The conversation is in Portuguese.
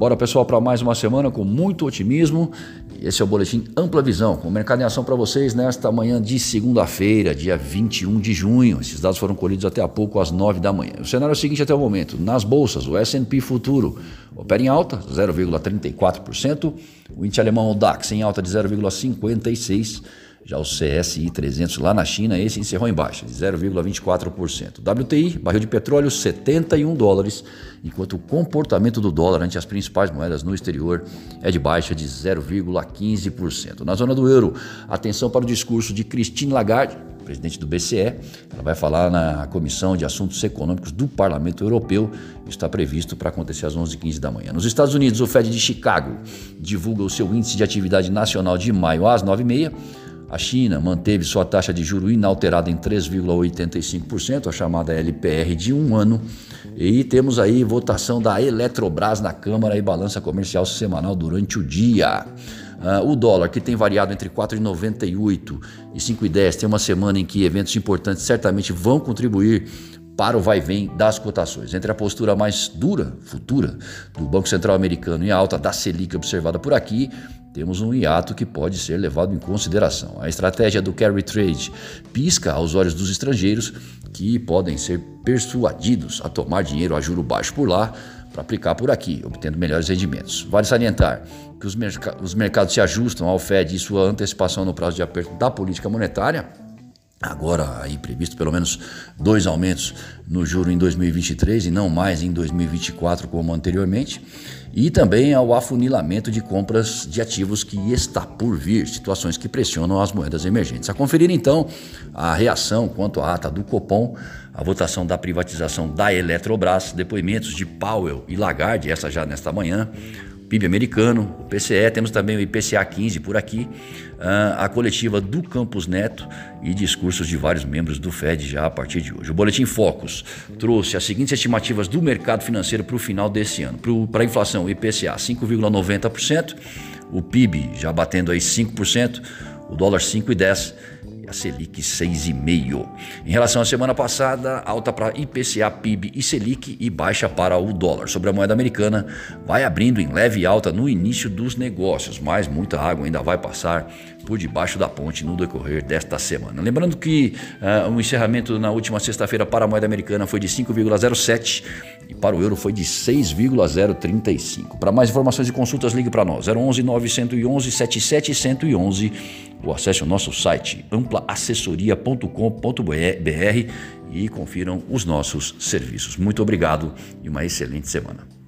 Bora pessoal para mais uma semana com muito otimismo. Esse é o boletim Ampla Visão, com mercado em ação para vocês nesta manhã de segunda-feira, dia 21 de junho. Esses dados foram colhidos até há pouco às 9 da manhã. O cenário é o seguinte até o momento: nas bolsas, o S&P futuro opera em alta, 0,34%, o índice alemão o DAX em alta de 0,56%. Já o CSI 300 lá na China, esse encerrou em baixa, de 0,24%. WTI, barril de petróleo, 71 dólares, enquanto o comportamento do dólar ante as principais moedas no exterior é de baixa de 0,15%. Na zona do euro, atenção para o discurso de Christine Lagarde, presidente do BCE. Ela vai falar na Comissão de Assuntos Econômicos do Parlamento Europeu. Está previsto para acontecer às 11h15 da manhã. Nos Estados Unidos, o Fed de Chicago divulga o seu índice de atividade nacional de maio às 9h30. A China manteve sua taxa de juro inalterada em 3,85%, a chamada LPR de um ano. E temos aí votação da Eletrobras na Câmara e balança comercial semanal durante o dia. Uh, o dólar, que tem variado entre 4,98 e 5,10, tem uma semana em que eventos importantes certamente vão contribuir para o vai-vem das cotações. Entre a postura mais dura, futura, do Banco Central Americano e a alta da Selic observada por aqui, temos um hiato que pode ser levado em consideração. A estratégia do carry trade pisca aos olhos dos estrangeiros que podem ser persuadidos a tomar dinheiro a juro baixo por lá para aplicar por aqui, obtendo melhores rendimentos. Vale salientar que os, merc os mercados se ajustam ao Fed e sua antecipação no prazo de aperto da política monetária Agora aí previsto pelo menos dois aumentos no juro em 2023 e não mais em 2024 como anteriormente, e também ao afunilamento de compras de ativos que está por vir, situações que pressionam as moedas emergentes. A conferir então a reação quanto à ata do Copom, a votação da privatização da Eletrobras, depoimentos de Powell e Lagarde, essa já nesta manhã, PIB americano, o PCE, temos também o IPCA 15 por aqui, ah, a coletiva do Campos Neto e discursos de vários membros do Fed já a partir de hoje. O Boletim Focus trouxe as seguintes estimativas do mercado financeiro para o final desse ano. Para a inflação, o IPCA 5,90%, o PIB já batendo aí 5%, o dólar 5,10% a Selic 6,5. Em relação à semana passada, alta para IPCA, PIB e Selic e baixa para o dólar. Sobre a moeda americana, vai abrindo em leve alta no início dos negócios, mas muita água ainda vai passar por debaixo da ponte no decorrer desta semana. Lembrando que uh, o encerramento na última sexta-feira para a moeda americana foi de 5,07 e para o euro foi de 6,035. Para mais informações e consultas, ligue para nós 011 911 77 ou acesse o nosso site amplaassessoria.com.br e confiram os nossos serviços. Muito obrigado e uma excelente semana.